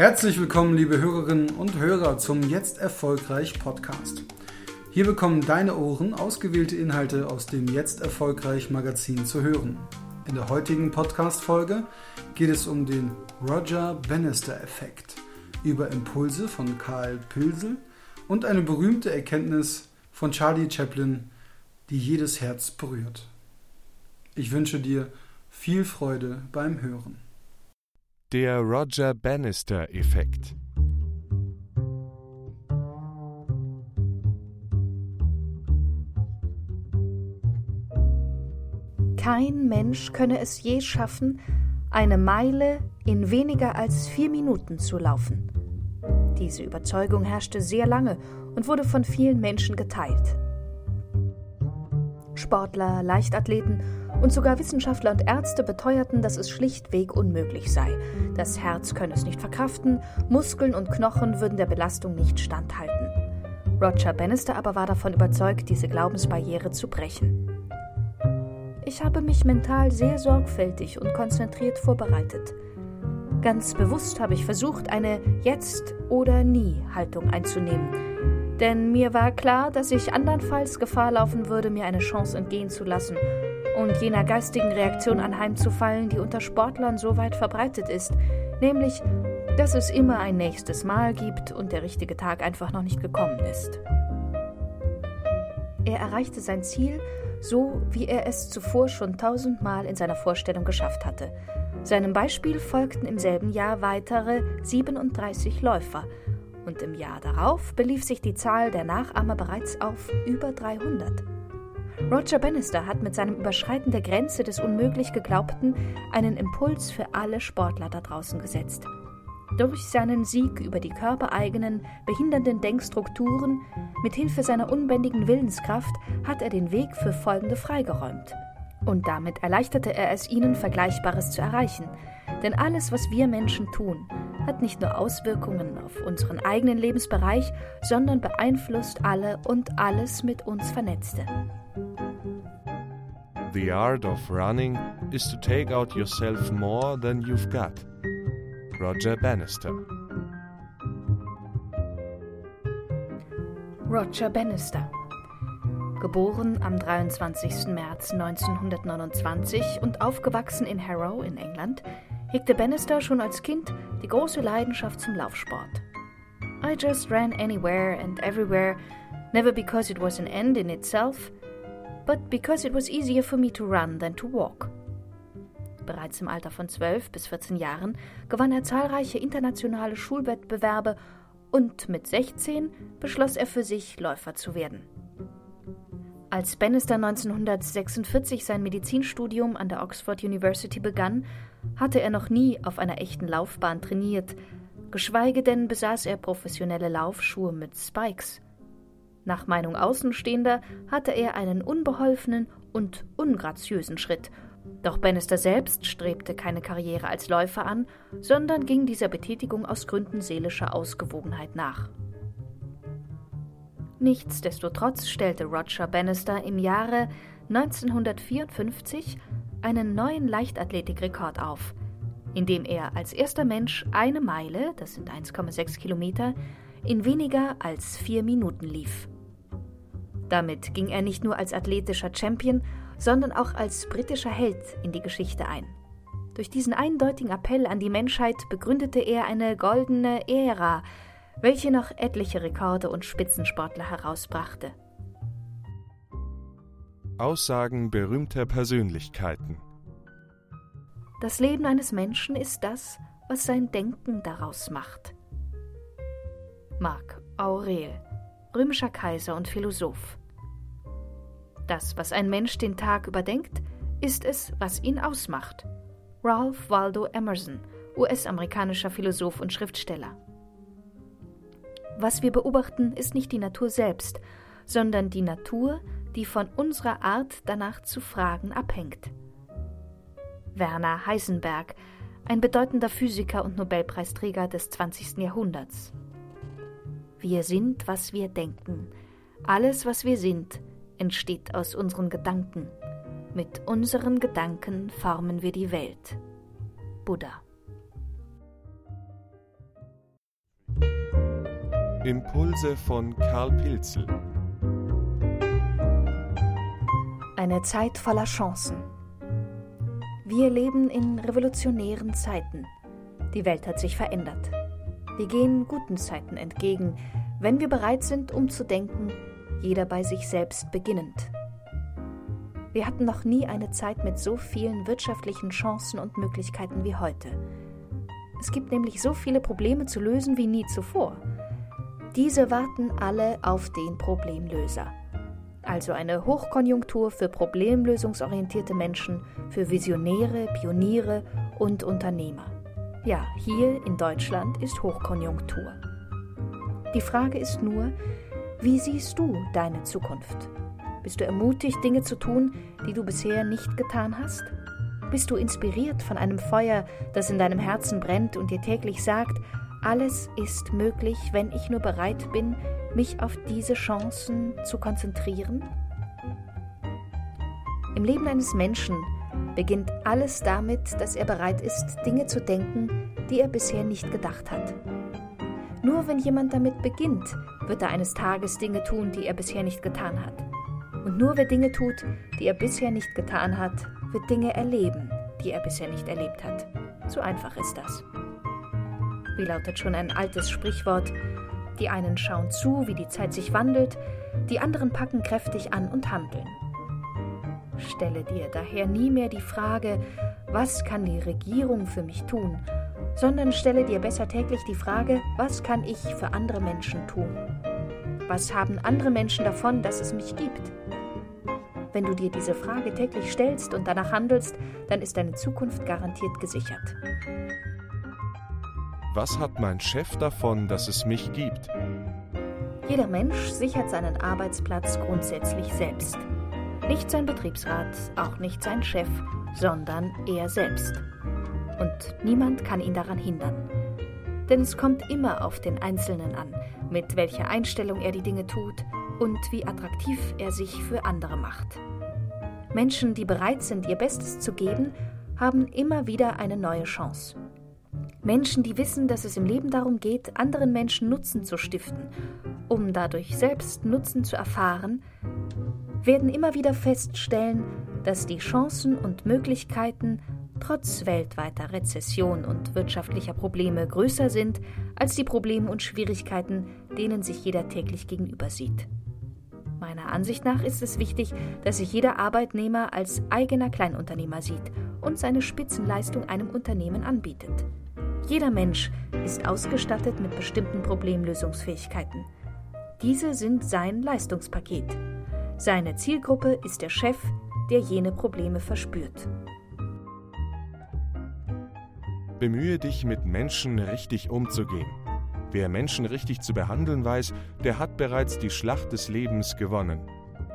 Herzlich willkommen, liebe Hörerinnen und Hörer, zum Jetzt Erfolgreich Podcast. Hier bekommen deine Ohren ausgewählte Inhalte aus dem Jetzt Erfolgreich Magazin zu hören. In der heutigen Podcast-Folge geht es um den Roger Bannister-Effekt, über Impulse von Karl Pilsel und eine berühmte Erkenntnis von Charlie Chaplin, die jedes Herz berührt. Ich wünsche dir viel Freude beim Hören. Der Roger Bannister-Effekt. Kein Mensch könne es je schaffen, eine Meile in weniger als vier Minuten zu laufen. Diese Überzeugung herrschte sehr lange und wurde von vielen Menschen geteilt. Sportler, Leichtathleten und sogar Wissenschaftler und Ärzte beteuerten, dass es schlichtweg unmöglich sei. Das Herz könne es nicht verkraften, Muskeln und Knochen würden der Belastung nicht standhalten. Roger Bannister aber war davon überzeugt, diese Glaubensbarriere zu brechen. Ich habe mich mental sehr sorgfältig und konzentriert vorbereitet. Ganz bewusst habe ich versucht, eine Jetzt- oder Nie-Haltung einzunehmen. Denn mir war klar, dass ich andernfalls Gefahr laufen würde, mir eine Chance entgehen zu lassen und jener geistigen Reaktion anheimzufallen, die unter Sportlern so weit verbreitet ist, nämlich, dass es immer ein nächstes Mal gibt und der richtige Tag einfach noch nicht gekommen ist. Er erreichte sein Ziel, so wie er es zuvor schon tausendmal in seiner Vorstellung geschafft hatte. Seinem Beispiel folgten im selben Jahr weitere 37 Läufer, und im Jahr darauf belief sich die Zahl der Nachahmer bereits auf über 300. Roger Bannister hat mit seinem Überschreiten der Grenze des unmöglich Geglaubten einen Impuls für alle Sportler da draußen gesetzt. Durch seinen Sieg über die körpereigenen, behindernden Denkstrukturen, mit Hilfe seiner unbändigen Willenskraft, hat er den Weg für folgende freigeräumt. Und damit erleichterte er es ihnen, Vergleichbares zu erreichen. Denn alles, was wir Menschen tun, hat nicht nur Auswirkungen auf unseren eigenen Lebensbereich, sondern beeinflusst alle und alles mit uns Vernetzte. The art of running is to take out yourself more than you've got. Roger Bannister. Roger Bannister. Geboren am 23. März 1929 und aufgewachsen in Harrow in England, hegte Bannister schon als Kind die große Leidenschaft zum Laufsport. I just ran anywhere and everywhere, never because it was an end in itself, but because it was easier for me to run than to walk. Bereits im Alter von 12 bis 14 Jahren gewann er zahlreiche internationale Schulwettbewerbe und mit 16 beschloss er für sich, Läufer zu werden. Als Bannister 1946 sein Medizinstudium an der Oxford University begann, hatte er noch nie auf einer echten Laufbahn trainiert, geschweige denn besaß er professionelle Laufschuhe mit Spikes. Nach Meinung Außenstehender hatte er einen unbeholfenen und ungraziösen Schritt. Doch Bannister selbst strebte keine Karriere als Läufer an, sondern ging dieser Betätigung aus Gründen seelischer Ausgewogenheit nach. Nichtsdestotrotz stellte Roger Bannister im Jahre 1954 einen neuen Leichtathletikrekord auf, indem er als erster Mensch eine Meile, das sind 1,6 Kilometer, in weniger als vier Minuten lief. Damit ging er nicht nur als athletischer Champion, sondern auch als britischer Held in die Geschichte ein. Durch diesen eindeutigen Appell an die Menschheit begründete er eine goldene Ära, welche noch etliche Rekorde und Spitzensportler herausbrachte. Aussagen berühmter Persönlichkeiten. Das Leben eines Menschen ist das, was sein Denken daraus macht. Marc Aurel, römischer Kaiser und Philosoph. Das, was ein Mensch den Tag überdenkt, ist es, was ihn ausmacht. Ralph Waldo Emerson, US-amerikanischer Philosoph und Schriftsteller. Was wir beobachten, ist nicht die Natur selbst, sondern die Natur, die von unserer Art danach zu fragen abhängt. Werner Heisenberg, ein bedeutender Physiker und Nobelpreisträger des 20. Jahrhunderts. Wir sind, was wir denken. Alles, was wir sind, entsteht aus unseren Gedanken. Mit unseren Gedanken formen wir die Welt. Buddha Impulse von Karl Pilzel. Eine Zeit voller Chancen. Wir leben in revolutionären Zeiten. Die Welt hat sich verändert. Wir gehen guten Zeiten entgegen, wenn wir bereit sind, umzudenken, jeder bei sich selbst beginnend. Wir hatten noch nie eine Zeit mit so vielen wirtschaftlichen Chancen und Möglichkeiten wie heute. Es gibt nämlich so viele Probleme zu lösen wie nie zuvor. Diese warten alle auf den Problemlöser. Also eine Hochkonjunktur für problemlösungsorientierte Menschen, für Visionäre, Pioniere und Unternehmer. Ja, hier in Deutschland ist Hochkonjunktur. Die Frage ist nur, wie siehst du deine Zukunft? Bist du ermutigt, Dinge zu tun, die du bisher nicht getan hast? Bist du inspiriert von einem Feuer, das in deinem Herzen brennt und dir täglich sagt, alles ist möglich, wenn ich nur bereit bin, mich auf diese Chancen zu konzentrieren? Im Leben eines Menschen beginnt alles damit, dass er bereit ist, Dinge zu denken, die er bisher nicht gedacht hat. Nur wenn jemand damit beginnt, wird er eines Tages Dinge tun, die er bisher nicht getan hat. Und nur wer Dinge tut, die er bisher nicht getan hat, wird Dinge erleben, die er bisher nicht erlebt hat. So einfach ist das. Wie lautet schon ein altes Sprichwort? Die einen schauen zu, wie die Zeit sich wandelt, die anderen packen kräftig an und handeln. Stelle dir daher nie mehr die Frage, was kann die Regierung für mich tun, sondern stelle dir besser täglich die Frage, was kann ich für andere Menschen tun? Was haben andere Menschen davon, dass es mich gibt? Wenn du dir diese Frage täglich stellst und danach handelst, dann ist deine Zukunft garantiert gesichert. Was hat mein Chef davon, dass es mich gibt? Jeder Mensch sichert seinen Arbeitsplatz grundsätzlich selbst. Nicht sein Betriebsrat, auch nicht sein Chef, sondern er selbst. Und niemand kann ihn daran hindern. Denn es kommt immer auf den Einzelnen an, mit welcher Einstellung er die Dinge tut und wie attraktiv er sich für andere macht. Menschen, die bereit sind, ihr Bestes zu geben, haben immer wieder eine neue Chance. Menschen, die wissen, dass es im Leben darum geht, anderen Menschen Nutzen zu stiften, um dadurch selbst Nutzen zu erfahren, werden immer wieder feststellen, dass die Chancen und Möglichkeiten trotz weltweiter Rezession und wirtschaftlicher Probleme größer sind als die Probleme und Schwierigkeiten, denen sich jeder täglich gegenüber sieht. Meiner Ansicht nach ist es wichtig, dass sich jeder Arbeitnehmer als eigener Kleinunternehmer sieht und seine Spitzenleistung einem Unternehmen anbietet. Jeder Mensch ist ausgestattet mit bestimmten Problemlösungsfähigkeiten. Diese sind sein Leistungspaket. Seine Zielgruppe ist der Chef, der jene Probleme verspürt. Bemühe dich, mit Menschen richtig umzugehen. Wer Menschen richtig zu behandeln weiß, der hat bereits die Schlacht des Lebens gewonnen.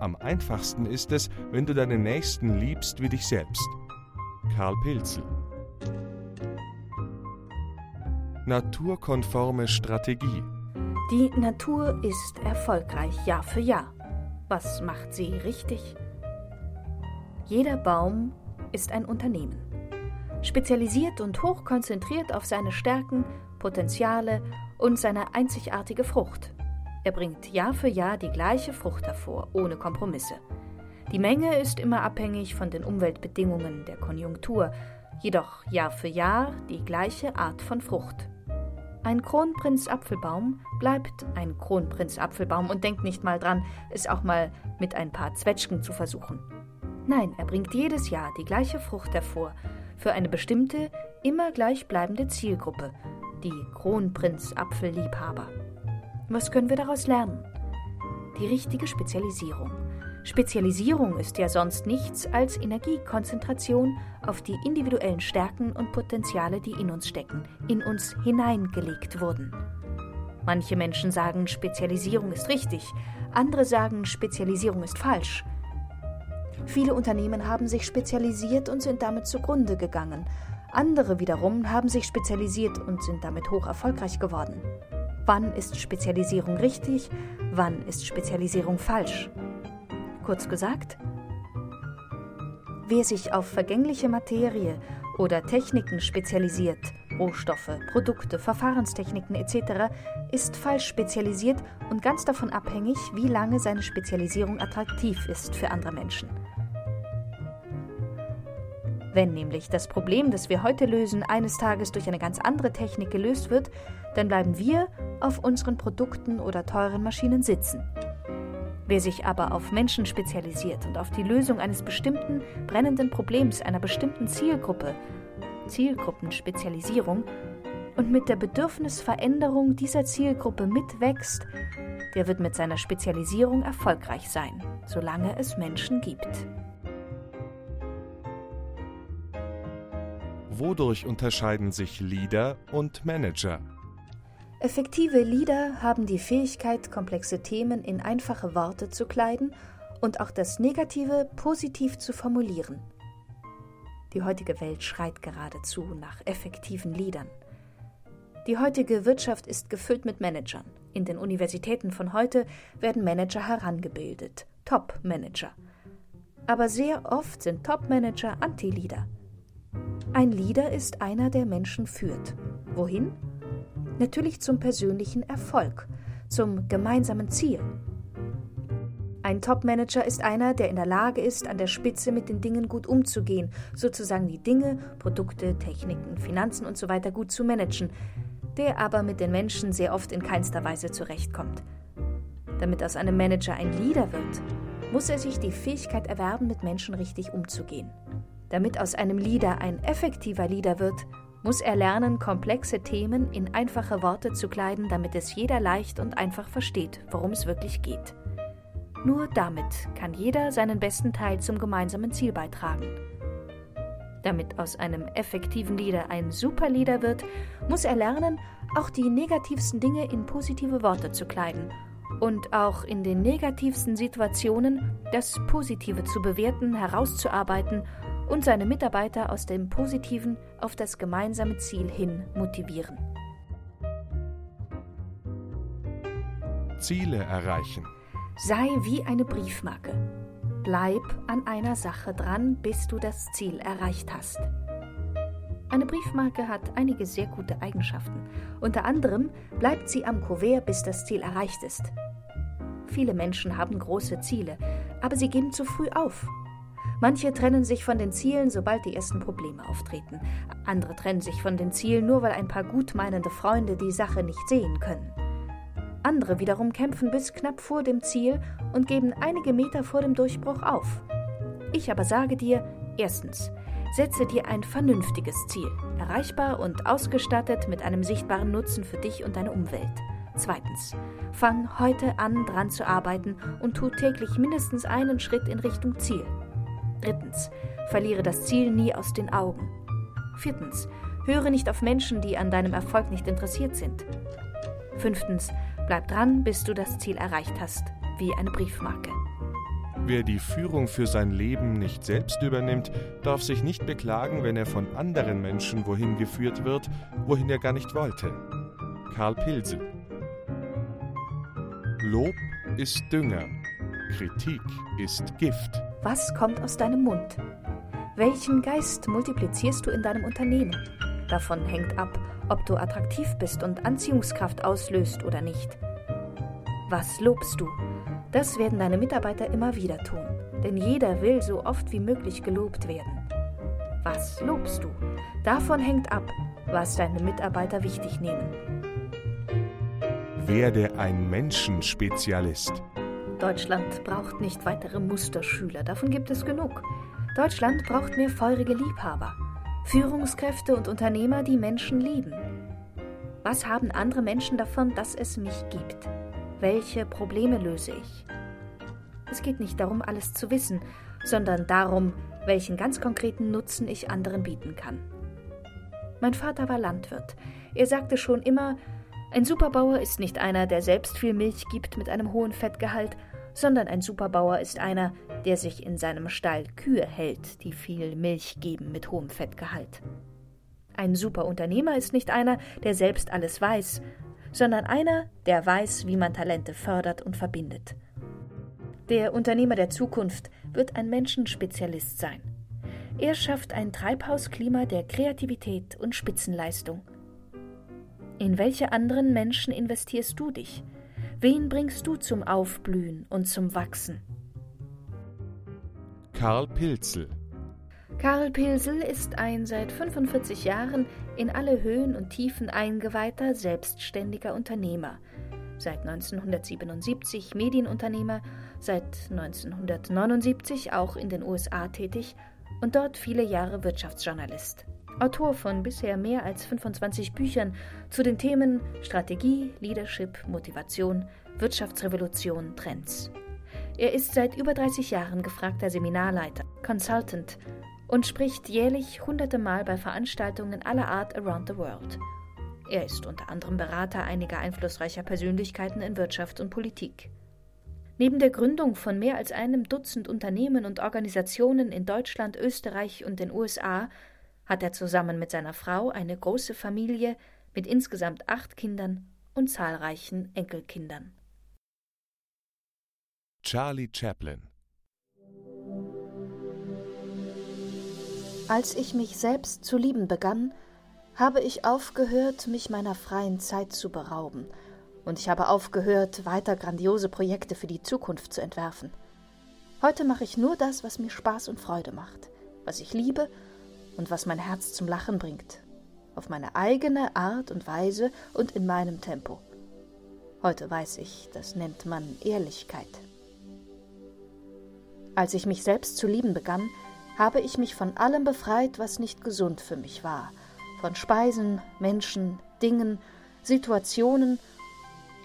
Am einfachsten ist es, wenn du deinen Nächsten liebst wie dich selbst. Karl Pilzel Naturkonforme Strategie Die Natur ist erfolgreich Jahr für Jahr. Was macht sie richtig? Jeder Baum ist ein Unternehmen. Spezialisiert und hochkonzentriert auf seine Stärken, Potenziale und seine einzigartige Frucht. Er bringt Jahr für Jahr die gleiche Frucht hervor, ohne Kompromisse. Die Menge ist immer abhängig von den Umweltbedingungen der Konjunktur, jedoch Jahr für Jahr die gleiche Art von Frucht. Ein Kronprinz-Apfelbaum bleibt ein Kronprinz-Apfelbaum und denkt nicht mal dran, es auch mal mit ein paar Zwetschgen zu versuchen. Nein, er bringt jedes Jahr die gleiche Frucht hervor, für eine bestimmte, immer gleichbleibende Zielgruppe, die Kronprinz-Apfelliebhaber. Was können wir daraus lernen? Die richtige Spezialisierung. Spezialisierung ist ja sonst nichts als Energiekonzentration auf die individuellen Stärken und Potenziale, die in uns stecken, in uns hineingelegt wurden. Manche Menschen sagen, Spezialisierung ist richtig, andere sagen, Spezialisierung ist falsch. Viele Unternehmen haben sich spezialisiert und sind damit zugrunde gegangen. Andere wiederum haben sich spezialisiert und sind damit hoch erfolgreich geworden. Wann ist Spezialisierung richtig? Wann ist Spezialisierung falsch? Kurz gesagt, wer sich auf vergängliche Materie oder Techniken spezialisiert Rohstoffe, Produkte, Verfahrenstechniken etc. ist falsch spezialisiert und ganz davon abhängig, wie lange seine Spezialisierung attraktiv ist für andere Menschen. Wenn nämlich das Problem, das wir heute lösen, eines Tages durch eine ganz andere Technik gelöst wird, dann bleiben wir auf unseren Produkten oder teuren Maschinen sitzen. Wer sich aber auf Menschen spezialisiert und auf die Lösung eines bestimmten brennenden Problems einer bestimmten Zielgruppe, Zielgruppenspezialisierung, und mit der Bedürfnisveränderung dieser Zielgruppe mitwächst, der wird mit seiner Spezialisierung erfolgreich sein, solange es Menschen gibt. Wodurch unterscheiden sich Leader und Manager? Effektive Leader haben die Fähigkeit, komplexe Themen in einfache Worte zu kleiden und auch das Negative positiv zu formulieren. Die heutige Welt schreit geradezu nach effektiven Leadern. Die heutige Wirtschaft ist gefüllt mit Managern. In den Universitäten von heute werden Manager herangebildet, Top-Manager. Aber sehr oft sind Top-Manager Anti-Leader. Ein Leader ist einer, der Menschen führt. Wohin? Natürlich zum persönlichen Erfolg, zum gemeinsamen Ziel. Ein Top-Manager ist einer, der in der Lage ist, an der Spitze mit den Dingen gut umzugehen, sozusagen die Dinge, Produkte, Techniken, Finanzen usw. So gut zu managen, der aber mit den Menschen sehr oft in keinster Weise zurechtkommt. Damit aus einem Manager ein Leader wird, muss er sich die Fähigkeit erwerben, mit Menschen richtig umzugehen. Damit aus einem Leader ein effektiver Leader wird, muss er lernen, komplexe Themen in einfache Worte zu kleiden, damit es jeder leicht und einfach versteht, worum es wirklich geht. Nur damit kann jeder seinen besten Teil zum gemeinsamen Ziel beitragen. Damit aus einem effektiven Leader ein Superleader wird, muss er lernen, auch die negativsten Dinge in positive Worte zu kleiden und auch in den negativsten Situationen das Positive zu bewerten, herauszuarbeiten und seine Mitarbeiter aus dem Positiven auf das gemeinsame Ziel hin motivieren. Ziele erreichen. Sei wie eine Briefmarke. Bleib an einer Sache dran, bis du das Ziel erreicht hast. Eine Briefmarke hat einige sehr gute Eigenschaften. Unter anderem bleibt sie am Kuvert, bis das Ziel erreicht ist. Viele Menschen haben große Ziele, aber sie geben zu früh auf Manche trennen sich von den Zielen, sobald die ersten Probleme auftreten. Andere trennen sich von den Zielen nur, weil ein paar gutmeinende Freunde die Sache nicht sehen können. Andere wiederum kämpfen bis knapp vor dem Ziel und geben einige Meter vor dem Durchbruch auf. Ich aber sage dir, erstens, setze dir ein vernünftiges Ziel, erreichbar und ausgestattet mit einem sichtbaren Nutzen für dich und deine Umwelt. Zweitens, fang heute an, dran zu arbeiten und tu täglich mindestens einen Schritt in Richtung Ziel. Drittens, verliere das Ziel nie aus den Augen. Viertens, höre nicht auf Menschen, die an deinem Erfolg nicht interessiert sind. Fünftens, bleib dran, bis du das Ziel erreicht hast, wie eine Briefmarke. Wer die Führung für sein Leben nicht selbst übernimmt, darf sich nicht beklagen, wenn er von anderen Menschen wohin geführt wird, wohin er gar nicht wollte. Karl Pilsel Lob ist Dünger, Kritik ist Gift. Was kommt aus deinem Mund? Welchen Geist multiplizierst du in deinem Unternehmen? Davon hängt ab, ob du attraktiv bist und Anziehungskraft auslöst oder nicht. Was lobst du? Das werden deine Mitarbeiter immer wieder tun, denn jeder will so oft wie möglich gelobt werden. Was lobst du? Davon hängt ab, was deine Mitarbeiter wichtig nehmen. Werde ein Menschenspezialist. Deutschland braucht nicht weitere Musterschüler, davon gibt es genug. Deutschland braucht mehr feurige Liebhaber, Führungskräfte und Unternehmer, die Menschen lieben. Was haben andere Menschen davon, dass es mich gibt? Welche Probleme löse ich? Es geht nicht darum, alles zu wissen, sondern darum, welchen ganz konkreten Nutzen ich anderen bieten kann. Mein Vater war Landwirt. Er sagte schon immer, ein Superbauer ist nicht einer, der selbst viel Milch gibt mit einem hohen Fettgehalt, sondern ein Superbauer ist einer, der sich in seinem Stall Kühe hält, die viel Milch geben mit hohem Fettgehalt. Ein Superunternehmer ist nicht einer, der selbst alles weiß, sondern einer, der weiß, wie man Talente fördert und verbindet. Der Unternehmer der Zukunft wird ein Menschenspezialist sein. Er schafft ein Treibhausklima der Kreativität und Spitzenleistung. In welche anderen Menschen investierst du dich? Wen bringst du zum Aufblühen und zum Wachsen? Karl Pilzel Karl Pilsel ist ein seit 45 Jahren in alle Höhen und Tiefen eingeweihter, selbstständiger Unternehmer. Seit 1977 Medienunternehmer, seit 1979 auch in den USA tätig und dort viele Jahre Wirtschaftsjournalist. Autor von bisher mehr als 25 Büchern zu den Themen Strategie, Leadership, Motivation, Wirtschaftsrevolution, Trends. Er ist seit über 30 Jahren gefragter Seminarleiter, Consultant und spricht jährlich hunderte Mal bei Veranstaltungen aller Art around the world. Er ist unter anderem Berater einiger einflussreicher Persönlichkeiten in Wirtschaft und Politik. Neben der Gründung von mehr als einem Dutzend Unternehmen und Organisationen in Deutschland, Österreich und den USA hat er zusammen mit seiner Frau eine große Familie mit insgesamt acht Kindern und zahlreichen Enkelkindern. Charlie Chaplin Als ich mich selbst zu lieben begann, habe ich aufgehört, mich meiner freien Zeit zu berauben, und ich habe aufgehört, weiter grandiose Projekte für die Zukunft zu entwerfen. Heute mache ich nur das, was mir Spaß und Freude macht, was ich liebe und was mein Herz zum Lachen bringt, auf meine eigene Art und Weise und in meinem Tempo. Heute weiß ich, das nennt man Ehrlichkeit. Als ich mich selbst zu lieben begann, habe ich mich von allem befreit, was nicht gesund für mich war, von Speisen, Menschen, Dingen, Situationen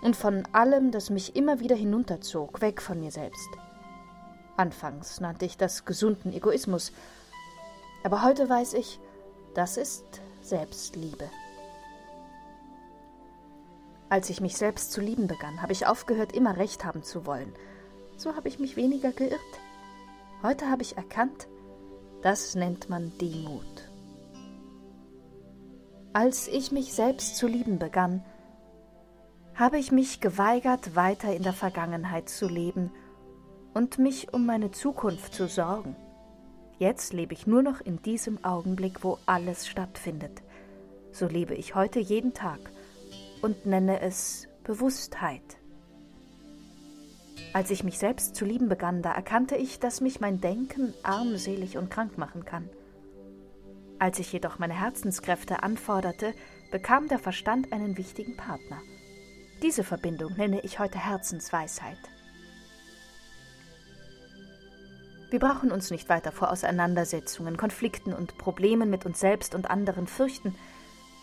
und von allem, das mich immer wieder hinunterzog, weg von mir selbst. Anfangs nannte ich das gesunden Egoismus, aber heute weiß ich, das ist Selbstliebe. Als ich mich selbst zu lieben begann, habe ich aufgehört, immer recht haben zu wollen. So habe ich mich weniger geirrt. Heute habe ich erkannt, das nennt man Demut. Als ich mich selbst zu lieben begann, habe ich mich geweigert, weiter in der Vergangenheit zu leben und mich um meine Zukunft zu sorgen. Jetzt lebe ich nur noch in diesem Augenblick, wo alles stattfindet. So lebe ich heute jeden Tag und nenne es Bewusstheit. Als ich mich selbst zu lieben begann, da erkannte ich, dass mich mein Denken armselig und krank machen kann. Als ich jedoch meine Herzenskräfte anforderte, bekam der Verstand einen wichtigen Partner. Diese Verbindung nenne ich heute Herzensweisheit. Wir brauchen uns nicht weiter vor Auseinandersetzungen, Konflikten und Problemen mit uns selbst und anderen fürchten,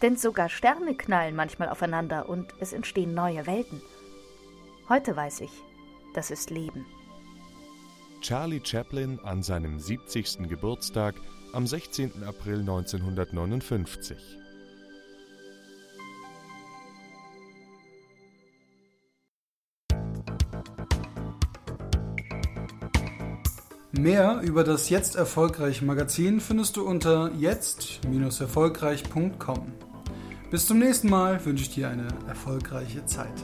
denn sogar Sterne knallen manchmal aufeinander und es entstehen neue Welten. Heute weiß ich, das ist Leben. Charlie Chaplin an seinem 70. Geburtstag am 16. April 1959. Mehr über das Jetzt Erfolgreich Magazin findest du unter jetzt-erfolgreich.com. Bis zum nächsten Mal wünsche ich dir eine erfolgreiche Zeit.